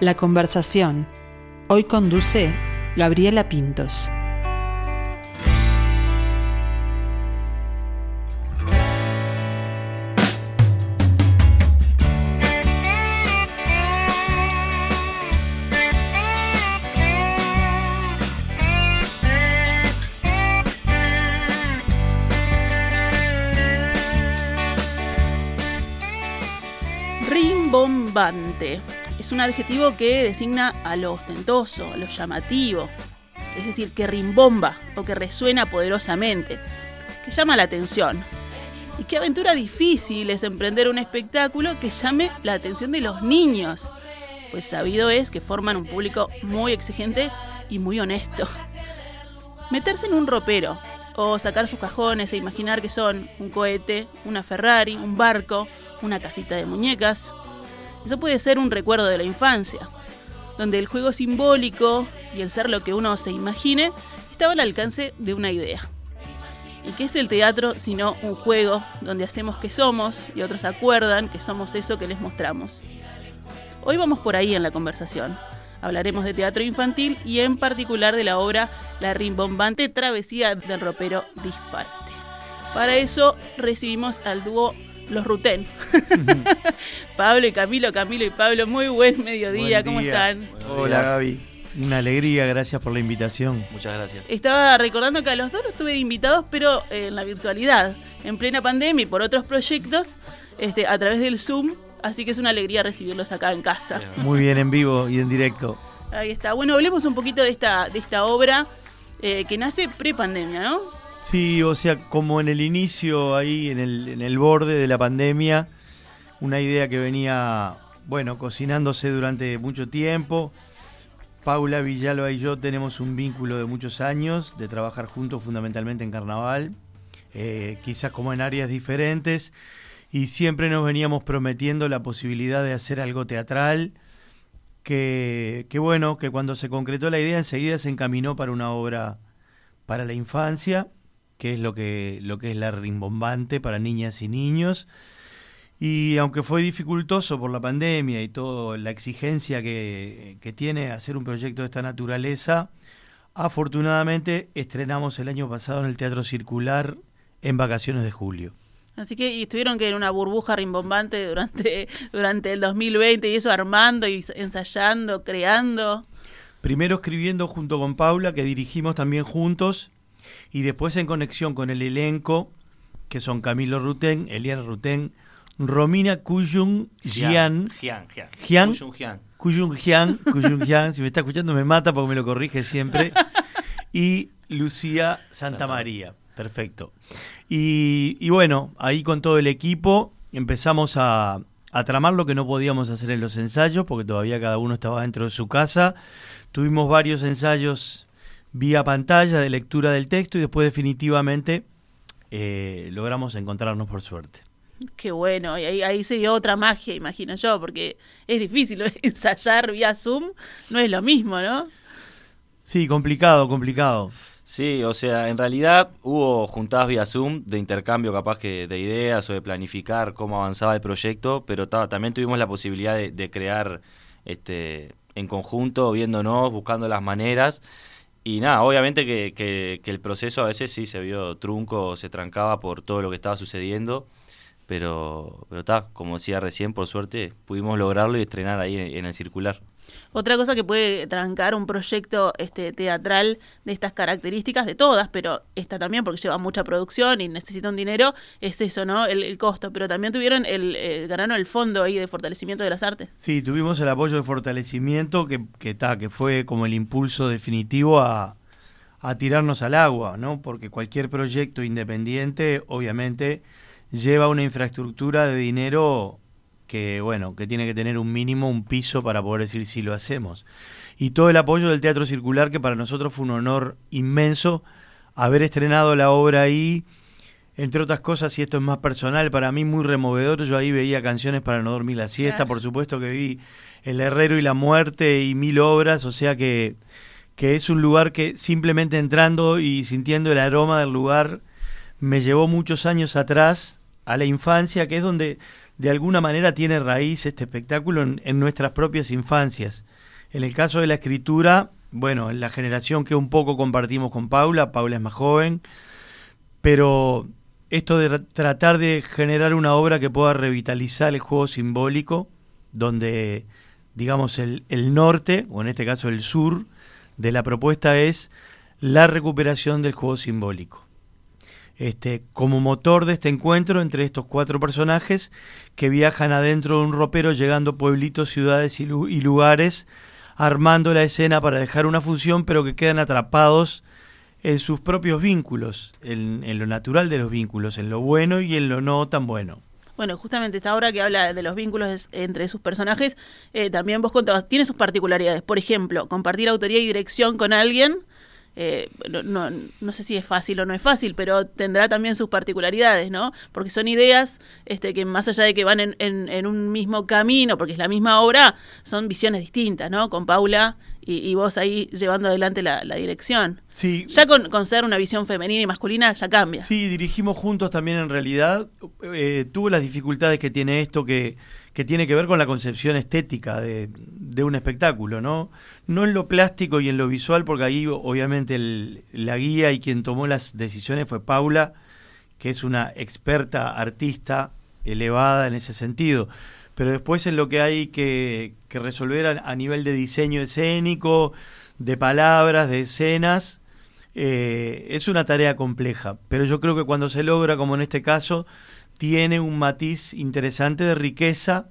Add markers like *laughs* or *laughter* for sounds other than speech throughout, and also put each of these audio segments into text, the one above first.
La conversación. Hoy conduce Gabriela Pintos. Rimbombante. Es un adjetivo que designa a lo ostentoso, a lo llamativo, es decir, que rimbomba o que resuena poderosamente, que llama la atención. Y qué aventura difícil es emprender un espectáculo que llame la atención de los niños, pues sabido es que forman un público muy exigente y muy honesto. Meterse en un ropero o sacar sus cajones e imaginar que son un cohete, una Ferrari, un barco, una casita de muñecas. Eso puede ser un recuerdo de la infancia, donde el juego simbólico y el ser lo que uno se imagine estaba al alcance de una idea. ¿Y qué es el teatro sino un juego donde hacemos que somos y otros acuerdan que somos eso que les mostramos? Hoy vamos por ahí en la conversación. Hablaremos de teatro infantil y en particular de la obra La rimbombante travesía del ropero disparate. Para eso recibimos al dúo Los Ruten. *laughs* Pablo y Camilo, Camilo y Pablo, muy buen mediodía, Buen ¿cómo día. están? Hola Gaby, una alegría, gracias por la invitación. Muchas gracias. Estaba recordando que a los dos los tuve invitados, pero eh, en la virtualidad, en plena pandemia y por otros proyectos, este, a través del Zoom. Así que es una alegría recibirlos acá en casa. Muy bien en vivo y en directo. Ahí está. Bueno, hablemos un poquito de esta, de esta obra eh, que nace pre-pandemia, ¿no? Sí, o sea, como en el inicio, ahí en el, en el borde de la pandemia, una idea que venía, bueno, cocinándose durante mucho tiempo. Paula Villalba y yo tenemos un vínculo de muchos años, de trabajar juntos fundamentalmente en carnaval, eh, quizás como en áreas diferentes, y siempre nos veníamos prometiendo la posibilidad de hacer algo teatral, que, que bueno, que cuando se concretó la idea enseguida se encaminó para una obra para la infancia, que es lo que, lo que es la rimbombante para niñas y niños. Y aunque fue dificultoso por la pandemia y toda la exigencia que, que tiene hacer un proyecto de esta naturaleza, afortunadamente estrenamos el año pasado en el Teatro Circular en vacaciones de julio. Así que y estuvieron que en una burbuja rimbombante durante, *laughs* durante el 2020 y eso armando y ensayando, creando. Primero escribiendo junto con Paula, que dirigimos también juntos, y después en conexión con el elenco, que son Camilo Ruten, Eliana Ruten, Romina Kuyung Jian, Gian. Kuyung Jian, Kuyung Jian, si me está escuchando me mata porque me lo corrige siempre, y Lucía Santa María, perfecto. Y, y bueno, ahí con todo el equipo empezamos a, a tramar lo que no podíamos hacer en los ensayos, porque todavía cada uno estaba dentro de su casa. Tuvimos varios ensayos vía pantalla de lectura del texto y después definitivamente eh, logramos encontrarnos por suerte. Qué bueno, y ahí, ahí se dio otra magia, imagino yo, porque es difícil *laughs* ensayar vía Zoom, no es lo mismo, ¿no? Sí, complicado, complicado. Sí, o sea, en realidad hubo juntadas vía Zoom de intercambio capaz que de ideas o de planificar cómo avanzaba el proyecto, pero ta- también tuvimos la posibilidad de, de crear este en conjunto, viéndonos, buscando las maneras. Y nada, obviamente que, que- que el proceso a veces sí se vio trunco, se trancaba por todo lo que estaba sucediendo, pero pero está, como decía recién, por suerte pudimos lograrlo y estrenar ahí en el circular. Otra cosa que puede trancar un proyecto este, teatral de estas características, de todas, pero esta también porque lleva mucha producción y necesita un dinero, es eso, ¿no? El, el costo. Pero también tuvieron el, eh, ganaron el fondo ahí de fortalecimiento de las artes. Sí, tuvimos el apoyo de fortalecimiento que, que, que fue como el impulso definitivo a, a tirarnos al agua, ¿no? Porque cualquier proyecto independiente, obviamente, lleva una infraestructura de dinero que, bueno, que tiene que tener un mínimo, un piso para poder decir si lo hacemos. Y todo el apoyo del Teatro Circular, que para nosotros fue un honor inmenso haber estrenado la obra ahí, entre otras cosas, y esto es más personal, para mí muy removedor, yo ahí veía canciones para no dormir la siesta, Claro. por supuesto que vi El Herrero y la Muerte y mil obras, o sea que, que es un lugar que simplemente entrando y sintiendo el aroma del lugar me llevó muchos años atrás a la infancia, que es donde de alguna manera tiene raíz este espectáculo en, nuestras propias infancias. En el caso de la escritura, bueno, en la generación que un poco compartimos con Paula, Paula es más joven, pero esto de tratar de generar una obra que pueda revitalizar el juego simbólico, donde, digamos, el, el norte, o en este caso el sur, de la propuesta es la recuperación del juego simbólico. Este, como motor de este encuentro entre estos cuatro personajes que viajan adentro de un ropero llegando pueblitos, ciudades y, lugares, armando la escena para dejar una función, pero que quedan atrapados en sus propios vínculos, en, lo natural de los vínculos, en lo bueno y en lo no tan bueno. Bueno, justamente esta obra que habla de los vínculos entre sus personajes, eh, también vos contabas, tiene sus particularidades. Por ejemplo, compartir autoría y dirección con alguien eh, no, no, sé si es fácil o no es fácil, pero tendrá también sus particularidades, ¿no? Porque son ideas este, que más allá de que van en, en, un mismo camino, porque es la misma obra, son visiones distintas, ¿no? Con Paula y, vos ahí llevando adelante la, dirección. Sí. Ya con, con, ser una visión femenina y masculina ya cambia. Sí, dirigimos juntos también en realidad. Eh, tuvo las dificultades que tiene esto que que tiene que ver con la concepción estética de, un espectáculo, ¿no? No en lo plástico y en lo visual, porque ahí obviamente la guía y quien tomó las decisiones fue Paula, que es una experta artista elevada en ese sentido. Pero después en lo que hay que, resolver a, nivel de diseño escénico, de palabras, de escenas, eh, es una tarea compleja. Pero yo creo que cuando se logra, como en este caso, tiene un matiz interesante de riqueza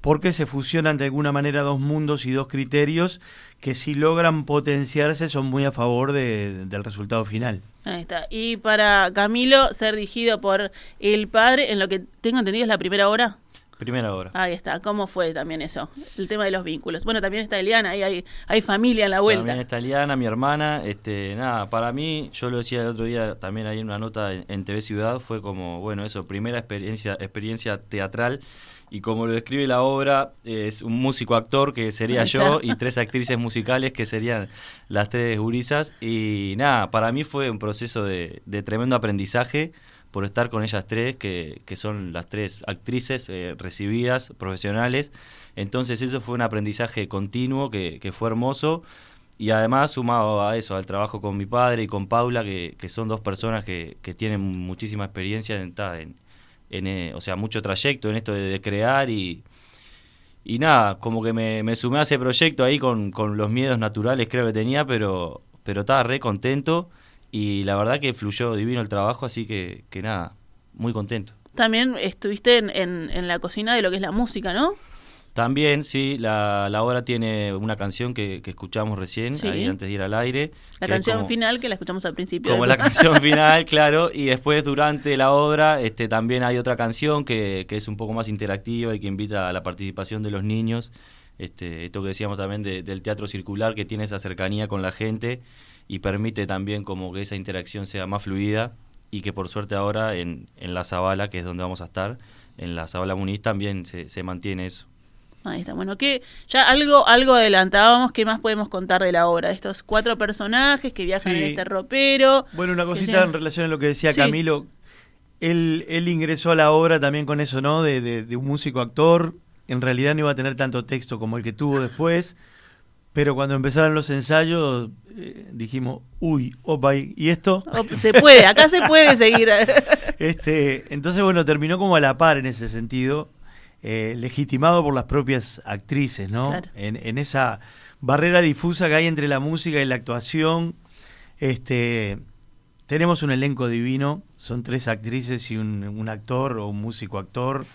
porque se fusionan de alguna manera dos mundos y dos criterios que si logran potenciarse son muy a favor del resultado final. Ahí está. Y para Camilo, ser dirigido por el padre, en lo que tengo entendido es la primera hora. Primera hora. Ahí está. ¿Cómo fue también eso? El tema de los vínculos. Bueno, también está Eliana, ahí hay, hay familia en la vuelta. También está Eliana, mi hermana. Este, nada, para mí, yo lo decía el otro día también ahí en una nota en, TV Ciudad, fue como, bueno, eso, primera experiencia, experiencia teatral. Y como lo describe la obra, es un músico actor que sería yo y tres actrices musicales que serían las tres gurisas. Y nada, para mí fue un proceso de, de tremendo aprendizaje por estar con ellas tres, que, que son las tres actrices eh, recibidas, profesionales. Entonces eso fue un aprendizaje continuo que, que, fue hermoso. Y además sumado a eso, al trabajo con mi padre y con Paula, que, que son dos personas que, que tienen muchísima experiencia en, en, eh, o sea, mucho trayecto en esto de, crear y, y nada, como que me, me, sumé a ese proyecto ahí con, con los miedos naturales creo que tenía, pero, pero estaba re contento y la verdad que fluyó divino el trabajo, así que, que nada, muy contento. También estuviste en, en, la cocina de lo que es la música, ¿no? También, sí, la, la obra tiene una canción que, que escuchamos recién, ahí antes de ir al aire. La canción final que la escuchamos al principio. Como la canción final, claro, y después durante la obra este, también hay otra canción que, que, es un poco más interactiva y que invita a la participación de los niños. Este, esto que decíamos también del teatro circular, que tiene esa cercanía con la gente y permite también como que esa interacción sea más fluida y que por suerte ahora en, en la Zabala, que es donde vamos a estar, en la Zabala Muniz también se, se mantiene eso. Ahí está. Bueno, que ya algo algo adelantábamos, ¿qué más podemos contar de la obra? Estos cuatro personajes que viajan en este ropero. Bueno, una cosita en relación a lo que decía Camilo. Él, él ingresó a la obra también con eso, ¿no? De, de, de un músico actor. En realidad no iba a tener tanto texto como el que tuvo después. Pero cuando empezaron los ensayos eh, dijimos, uy, opa, ¿y esto? Se puede, acá se puede *laughs* seguir. este, entonces, bueno, terminó como a la par en ese sentido, eh, legitimado por las propias actrices, ¿no? En, esa barrera difusa que hay entre la música y la actuación. Este, tenemos un elenco divino, son tres actrices y un, actor o un músico actor.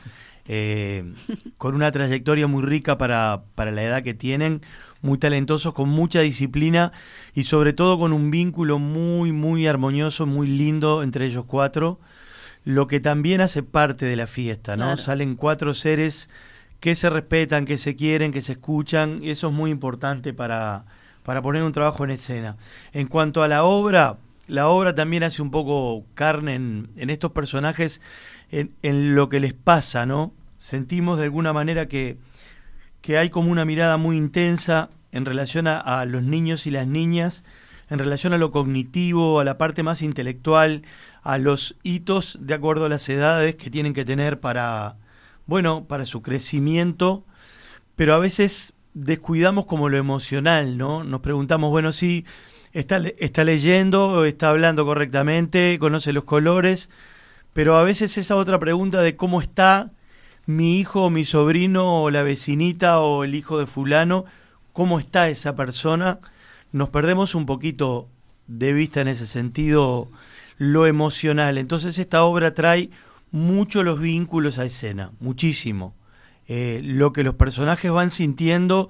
Eh, *laughs* con una trayectoria muy rica para, para la edad que tienen, muy talentosos, con mucha disciplina y sobre todo con un vínculo muy, muy armonioso, muy lindo entre ellos cuatro, lo que también hace parte de la fiesta, ¿no? Salen cuatro seres que se respetan, que se quieren, que se escuchan, y eso es muy importante para, para poner un trabajo en escena. En cuanto a la obra, la obra también hace un poco carne en, en estos personajes, en, en, lo que les pasa, ¿no? Sentimos de alguna manera que que hay como una mirada muy intensa en relación a, los niños y las niñas, en relación a lo cognitivo, a la parte más intelectual, a los hitos de acuerdo a las edades que tienen que tener para, bueno, para su crecimiento, pero a veces descuidamos como lo emocional, ¿no? Nos preguntamos, bueno, si está, está leyendo, está hablando correctamente, conoce los colores, pero a veces esa otra pregunta de cómo está mi hijo o mi sobrino o la vecinita o el hijo de fulano, cómo está esa persona, nos perdemos un poquito de vista en ese sentido lo emocional. Entonces esta obra trae mucho los vínculos a escena, muchísimo. Eh, lo que los personajes van sintiendo,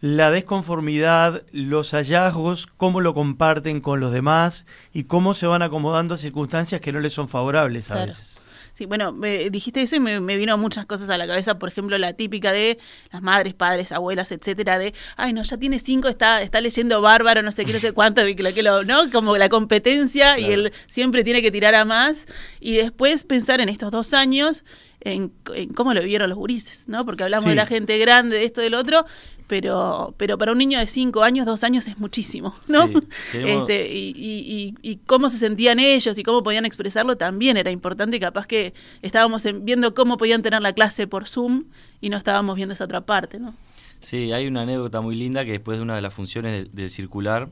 la desconformidad, los hallazgos, cómo lo comparten con los demás y cómo se van acomodando a circunstancias que no les son favorables a veces. Sí, bueno, me dijiste eso y me, me, vino muchas cosas a la cabeza, por ejemplo, la típica de las madres, padres, abuelas, etcétera, de, ay, no, ya tiene cinco, está, está leyendo bárbaro, no sé qué, no sé cuánto, que lo, que lo, ¿no? Como la competencia y él siempre tiene que tirar a más. Y después pensar en estos dos años, en, cómo lo vivieron los gurises, ¿no? Porque hablamos de la gente grande, de esto, del otro, pero, pero para un niño de cinco años, dos años es muchísimo, ¿no? *laughs* este, y, y, y, cómo se sentían ellos y cómo podían expresarlo también era importante y capaz que estábamos viendo cómo podían tener la clase por Zoom y no estábamos viendo esa otra parte, ¿no? Sí, hay una anécdota muy linda que después de una de las funciones del, circular,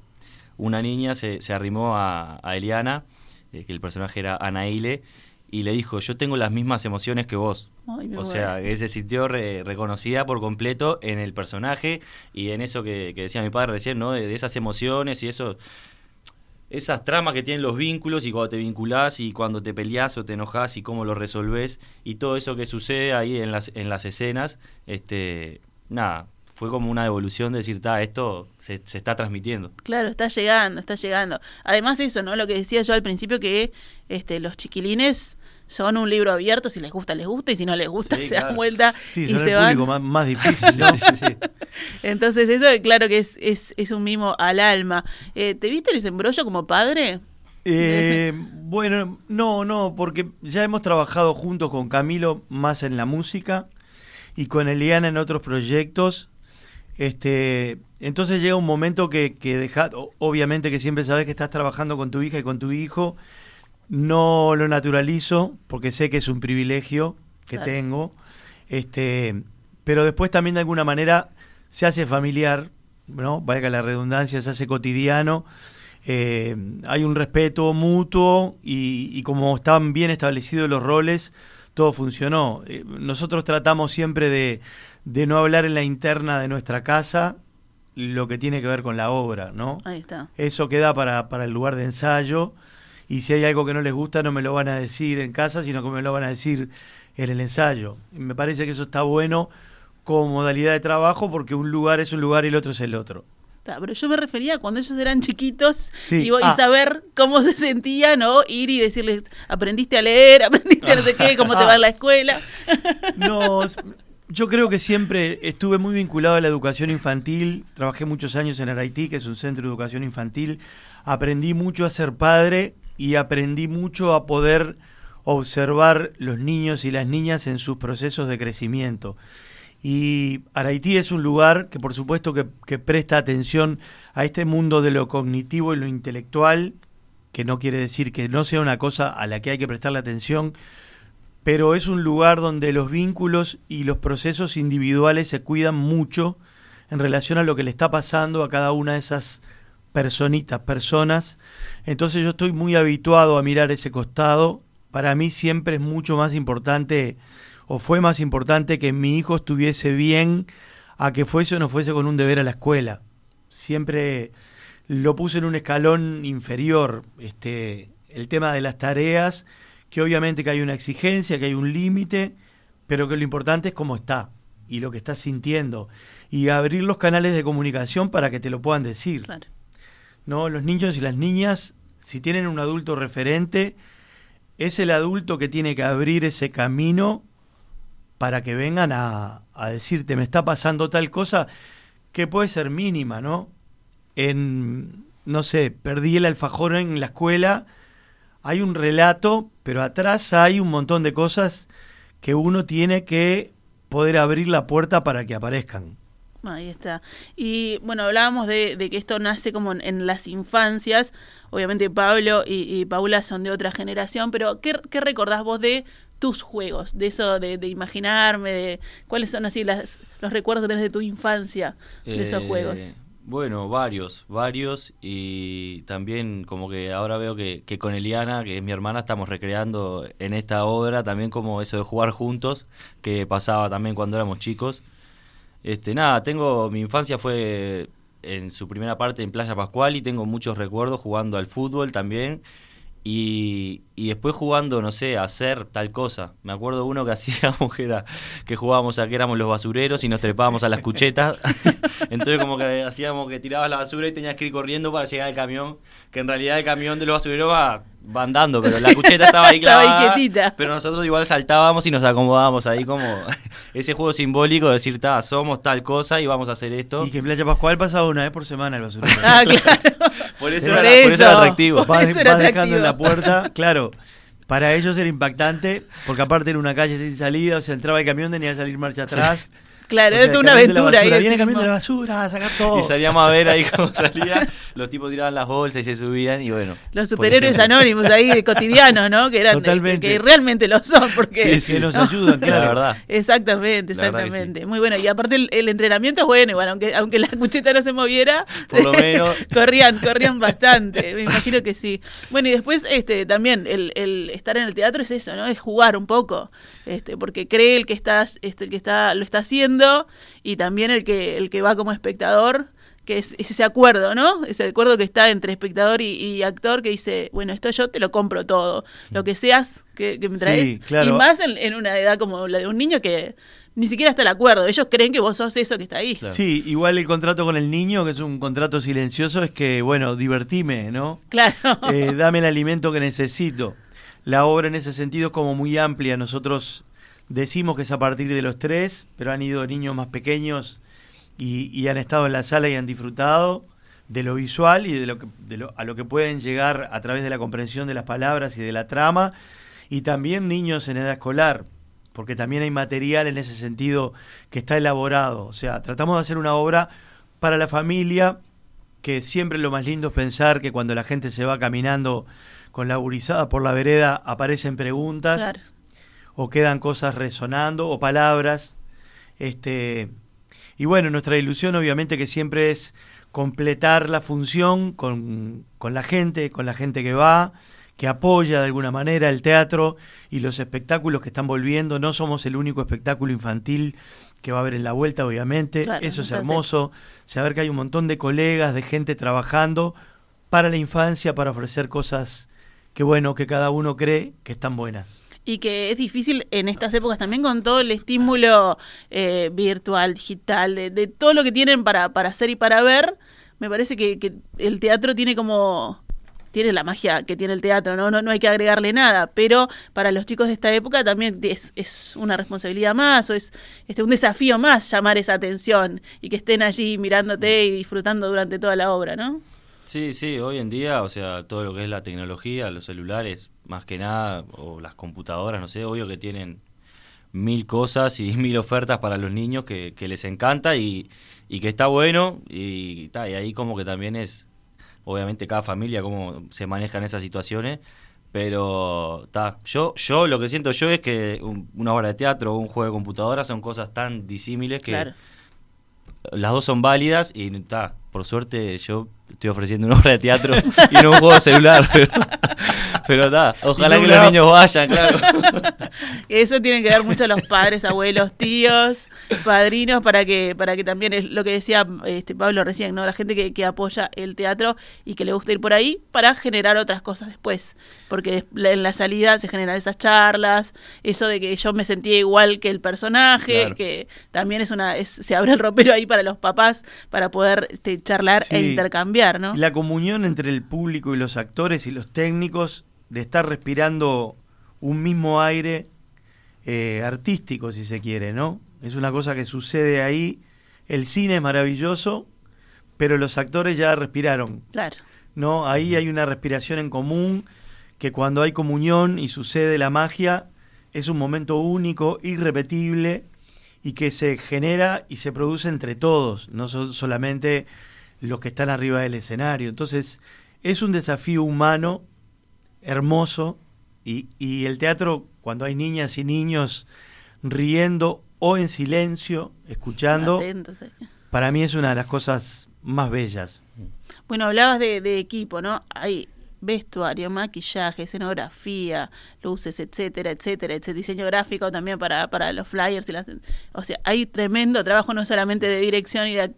una niña se, se arrimó a, a Eliana, eh, que el personaje era Anaile, y le dijo, yo tengo las mismas emociones que vos. o sea, que se sintió reconocida por completo en el personaje y en eso que, decía mi padre recién, ¿no? De, esas emociones y eso esas tramas que tienen los vínculos y cuando te vinculás y cuando te peleás o te enojás y cómo lo resolvés y todo eso que sucede ahí en las, en las escenas, este, nada, fue como una evolución de decir, ta, esto se, se, está transmitiendo. Claro, está llegando, está llegando. Además eso, ¿no? Lo que decía yo al principio que este, los chiquilines son un libro abierto, si les gusta, les gusta, y si no les gusta, se dan vuelta y son se el público Más, más, *laughs* difícil, ¿no? Entonces eso, claro que es, es, es un mimo al alma. Eh, ¿Te viste el desembrollo como padre? Eh, bueno, no, no, porque ya hemos trabajado juntos con Camilo más en la música y con Eliana en otros proyectos. Este, entonces llega un momento que, que deja, obviamente que siempre sabes que estás trabajando con tu hija y con tu hijo no lo naturalizo porque sé que es un privilegio que tengo, este, pero después también de alguna manera se hace familiar, ¿no? Valga la redundancia, se hace cotidiano. Eh, hay un respeto mutuo y, como están bien establecidos los roles, todo funcionó. Eh, nosotros tratamos siempre de, de, no hablar en la interna de nuestra casa lo que tiene que ver con la obra, ¿no? Ahí está. Eso queda para, para el lugar de ensayo y si hay algo que no les gusta no me lo van a decir en casa, sino que me lo van a decir en el ensayo. Y me parece que eso está bueno como modalidad de trabajo porque un lugar es un lugar y el otro es el otro. Pero yo me refería a cuando ellos eran chiquitos y, ah. saber cómo se sentían, ¿no? Ir y decirles, aprendiste a leer, *laughs* aprendiste a no sé qué, cómo te va en la escuela. No, *laughs* yo creo que siempre estuve muy vinculado a la educación infantil. Trabajé muchos años en Araití, que es un centro de educación infantil. Aprendí mucho a ser padre y aprendí mucho a poder observar los niños y las niñas en sus procesos de crecimiento. Y Araití es un lugar que por supuesto que, presta atención a este mundo de lo cognitivo y lo intelectual, que no quiere decir que no sea una cosa a la que hay que prestarle atención, pero es un lugar donde los vínculos y los procesos individuales se cuidan mucho en relación a lo que le está pasando a cada una de esas personitas, personas. Entonces yo estoy muy habituado a mirar ese costado. Para mí siempre es mucho más importante, o fue más importante que mi hijo estuviese bien a que fuese o no fuese con un deber a la escuela. Siempre lo puse en un escalón inferior, este, el tema de las tareas, que obviamente que hay una exigencia, que hay un límite, pero que lo importante es cómo está y lo que está sintiendo y abrir los canales de comunicación para que te lo puedan decir. Claro. ¿no? Los niños y las niñas, si tienen un adulto referente, es el adulto que tiene que abrir ese camino para que vengan a, a decirte, me está pasando tal cosa que puede ser mínima, ¿no? En, no sé, perdí el alfajor en la escuela, hay un relato, pero atrás hay un montón de cosas que uno tiene que poder abrir la puerta para que aparezcan. Ahí está. Y bueno, hablábamos de, que esto nace como en, las infancias. Obviamente Pablo y, Paula son de otra generación, pero ¿qué, recordás vos de tus juegos? De eso, de, imaginarme, de cuáles son así las, los recuerdos que tenés de tu infancia de esos eh, juegos. Bueno, varios, varios. Y también como que ahora veo que, que con Eliana, que es mi hermana, estamos recreando en esta obra también como eso de jugar juntos, que pasaba también cuando éramos chicos. Este, nada, tengo, mi infancia fue en su primera parte en Playa Pascual y tengo muchos recuerdos jugando al fútbol también. Y, y, después jugando, no sé, a hacer tal cosa. Me acuerdo uno que *laughs* hacíamos que era que jugábamos a que éramos los basureros y nos trepábamos a las cuchetas. *laughs* Entonces como que hacíamos que tirabas la basura y tenías que ir corriendo para llegar al camión, que en realidad el camión de los basureros va, andando, pero la cucheta estaba ahí *laughs* clavada. pero nosotros igual saltábamos y nos acomodábamos ahí como ese juego simbólico de decir, ta, somos tal cosa y vamos a hacer esto. Y que en Playa Pascual pasaba una vez por semana el basurero. Ah, claro. Por, eso era, por eso era atractivo. Vas, dejando en la puerta, claro. Para ellos era impactante, porque aparte era una calle sin salida, o sea, entraba el camión, tenía que salir marcha atrás. Claro, era una aventura. Ahí viene cambiando de la basura, a sacar todo. Y salíamos a ver ahí cómo salía. Los tipos tiraban las bolsas y se subían y bueno. Los superhéroes anónimos ahí, cotidianos, ¿no? Que eran que realmente lo son. Porque, sí, nos *laughs* ayudan, claro. La verdad. Exactamente, exactamente. Muy bueno. Y aparte el, entrenamiento es bueno, igual, aunque, aunque la cucheta no se moviera, por lo *laughs* menos. corrían, corrían bastante. Me imagino que sí. Bueno, y después este también el, el estar en el teatro es eso, ¿no? Es jugar un poco. Este, porque cree el que estás, este, el que está, lo está haciendo y también el que, el que va como espectador, que es, ese acuerdo, ¿no? Ese acuerdo que está entre espectador y, actor que dice, bueno, esto yo te lo compro todo, lo que seas que, me traes. Y más en, una edad como la de un niño que ni siquiera está el acuerdo. Ellos creen que vos sos eso que está ahí. Sí, igual el contrato con el niño, que es un contrato silencioso, es que, bueno, divertime, ¿no? Claro. Eh, dame el alimento que necesito. La obra en ese sentido es como muy amplia. Nosotros Decimos que es a partir de los tres, pero han ido niños más pequeños y, han estado en la sala y han disfrutado de lo visual y de lo, que, a lo que pueden llegar a través de la comprensión de las palabras y de la trama, y también niños en edad escolar, porque también hay material en ese sentido que está elaborado. O sea, tratamos de hacer una obra para la familia, que siempre lo más lindo es pensar que cuando la gente se va caminando con la gurizada por la vereda aparecen preguntas o quedan cosas resonando o palabras. Este, y bueno, nuestra ilusión obviamente que siempre es completar la función con, con la gente, con la gente que va, que apoya de alguna manera el teatro y los espectáculos que están volviendo. No somos el único espectáculo infantil que va a haber en la vuelta, obviamente. Eso es hermoso. Saber que hay un montón de colegas, de gente trabajando para la infancia, para ofrecer cosas que, bueno, que cada uno cree que están buenas y que es difícil en estas épocas también con todo el estímulo eh, virtual, digital, de, todo lo que tienen para, para hacer y para ver, me parece que, que, el teatro tiene como tiene la magia que tiene el teatro, ¿no? No, no hay que agregarle nada, pero para los chicos de esta época también es, es una responsabilidad más o es este, un desafío más llamar esa atención y que estén allí mirándote y disfrutando durante toda la obra, ¿no? Sí, sí, hoy en día, o sea, todo lo que es la tecnología, los celulares, más que nada, o las computadoras, no sé, obvio que tienen mil cosas y *laughs* mil ofertas para los niños que, que les encanta y, y, que está bueno y, y ahí como que también es, obviamente cada familia cómo se manejan esas situaciones, pero está, yo, yo lo que siento yo es que una obra de teatro o un juego de computadora son cosas tan disímiles que las dos son válidas y está, por suerte yo estoy ofreciendo una obra de teatro *laughs* y no un juego de celular, *laughs* pero está, ojalá que los niños vayan, claro. *laughs* Eso tienen que ver mucho los padres, abuelos, tíos, padrinos, para que, para que también es lo que decía este Pablo recién, ¿no? La gente que, que apoya el teatro y que le gusta ir por ahí para generar otras cosas después. Porque en la salida se generan esas charlas, eso de que yo me sentía igual que el personaje, que también es una, se abre el ropero ahí para los papás para poder este, charlar e intercambiar, ¿no? La comunión entre el público y los actores y los técnicos de estar respirando un mismo aire eh, artístico, si se quiere, ¿no? Es una cosa que sucede ahí. El cine es maravilloso, pero los actores ya respiraron. Claro. ¿No? Ahí hay una respiración en común que cuando hay comunión y sucede la magia es un momento único, irrepetible y que se genera y se produce entre todos, no solamente los que están arriba del escenario. Entonces, es un desafío humano hermoso y, y el teatro, cuando hay niñas y niños riendo o en silencio, escuchando, Atentos, eh. para mí es una de las cosas más bellas. Bueno, hablabas de, de equipo, ¿no? Hay vestuario, maquillaje, escenografía, luces, etcétera, etcétera, etcétera, diseño gráfico también para, para los flyers y las, o sea, hay tremendo trabajo no solamente de dirección y de,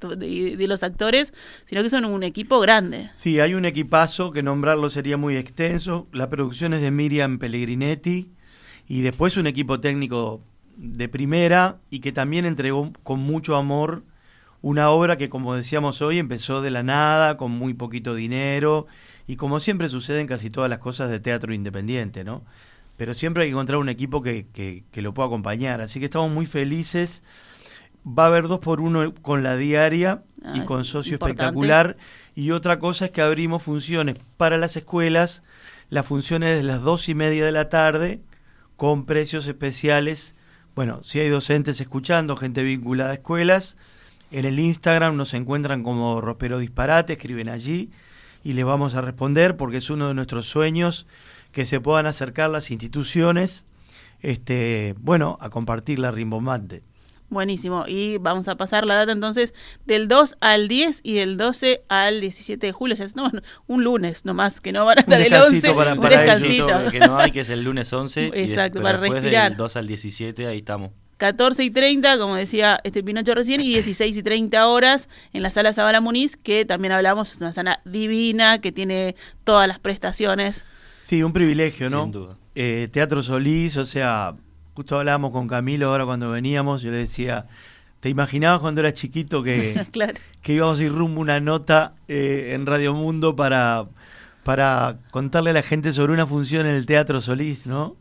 de los actores, sino que son un equipo grande. Sí, hay un equipazo que nombrarlo sería muy extenso. La producción es de Miriam Pellegrinetti y después un equipo técnico de primera y que también entregó con mucho amor una obra que, como decíamos hoy, empezó de la nada, con muy poquito dinero y como siempre sucede en casi todas las cosas de teatro independiente, ¿no? Pero siempre hay que encontrar un equipo que, que, que lo pueda acompañar. Así que estamos muy felices. Va a haber dos por uno con la diaria y Ah, con socio importante. espectacular. Y otra cosa es que abrimos funciones para las escuelas, las funciones de las dos y media de la tarde, con precios especiales. Bueno, si hay docentes escuchando, gente vinculada a escuelas, en el Instagram nos encuentran como Ropero Disparate, escriben allí y les vamos a responder porque es uno de nuestros sueños que se puedan acercar las instituciones, este, bueno, a compartir la rimbombante. Buenísimo. Y vamos a pasar la data entonces del 2 al 10 y del 12 al 17 de julio. O sea, no, un lunes nomás, que no van a estar el descansito 11. para- un para eso. descansito. que no hay, que es el lunes 11. y Exacto, des- para después respirar. del 2 al 17, ahí estamos. 14 y 30, como decía este Pinocho recién, y 16 y 30 horas en la sala Zabala Muniz, que también hablamos, es una sala divina, que tiene todas las prestaciones. Sí, un privilegio, ¿no? Sin duda. Eh, Teatro Solís, o sea, justo hablábamos con Camilo ahora cuando veníamos, yo le decía, ¿te imaginabas cuando eras chiquito que, *laughs* claro. que íbamos a ir rumbo a una nota eh, en Radio Mundo para, para contarle a la gente sobre una función en el Teatro Solís, ¿no?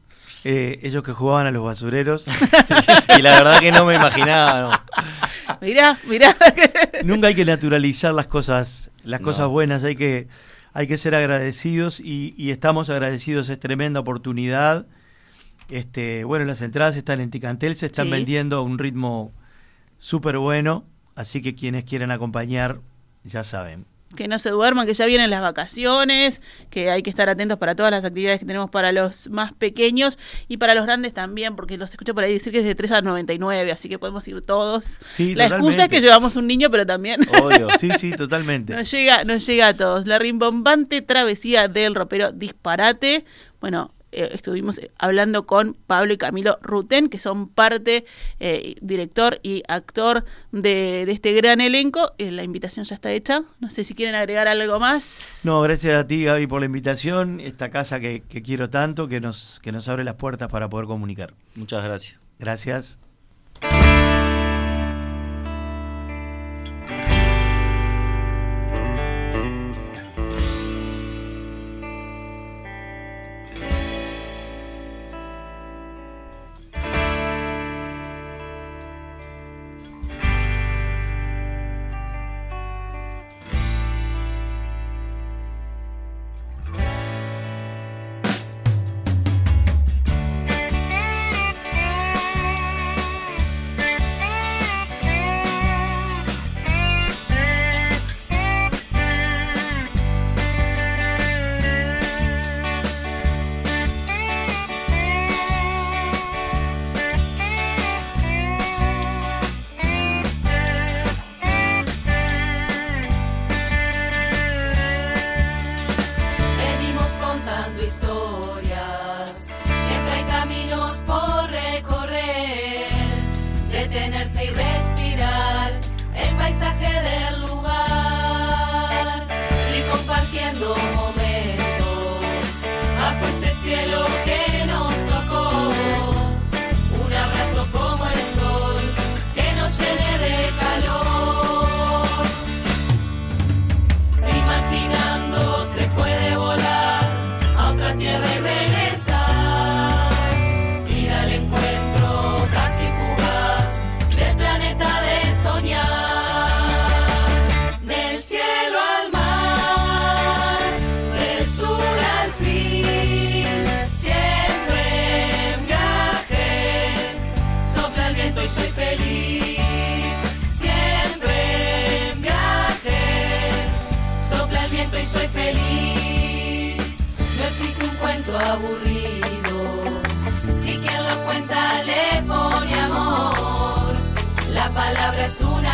Eh, ellos que jugaban a los basureros. *laughs* y la verdad que no me imaginaba. no. Mirá, mirá. *laughs* Nunca hay que naturalizar las cosas, las No. cosas buenas, hay que, hay que ser agradecidos y, y estamos agradecidos, es tremenda oportunidad. Este, bueno, las entradas están en Ticantel, se están Sí. vendiendo a un ritmo súper bueno, así que quienes quieran acompañar, ya saben. Que no se duerman, que ya vienen las vacaciones, que hay que estar atentos para todas las actividades que tenemos para los más pequeños y para los grandes también, porque los escucho por ahí decir que es de 3 a 99, así que podemos ir todos. Sí, La excusa es que llevamos un niño, pero también Obvio. Sí, sí, *laughs* totalmente. nos llega, nos llega a todos. La rimbombante travesía del ropero disparate. Bueno, eh, estuvimos hablando con Pablo y Camilo Ruten, que son parte, eh, director y actor de, de este gran elenco. Eh, la invitación ya está hecha. No sé si quieren agregar algo más. No, gracias a ti, Gaby, por la invitación, esta casa que, que quiero tanto, que nos, que nos abre las puertas para poder comunicar. Muchas gracias. Gracias. Aburrido. Si quien lo cuenta le pone amor, la palabra es una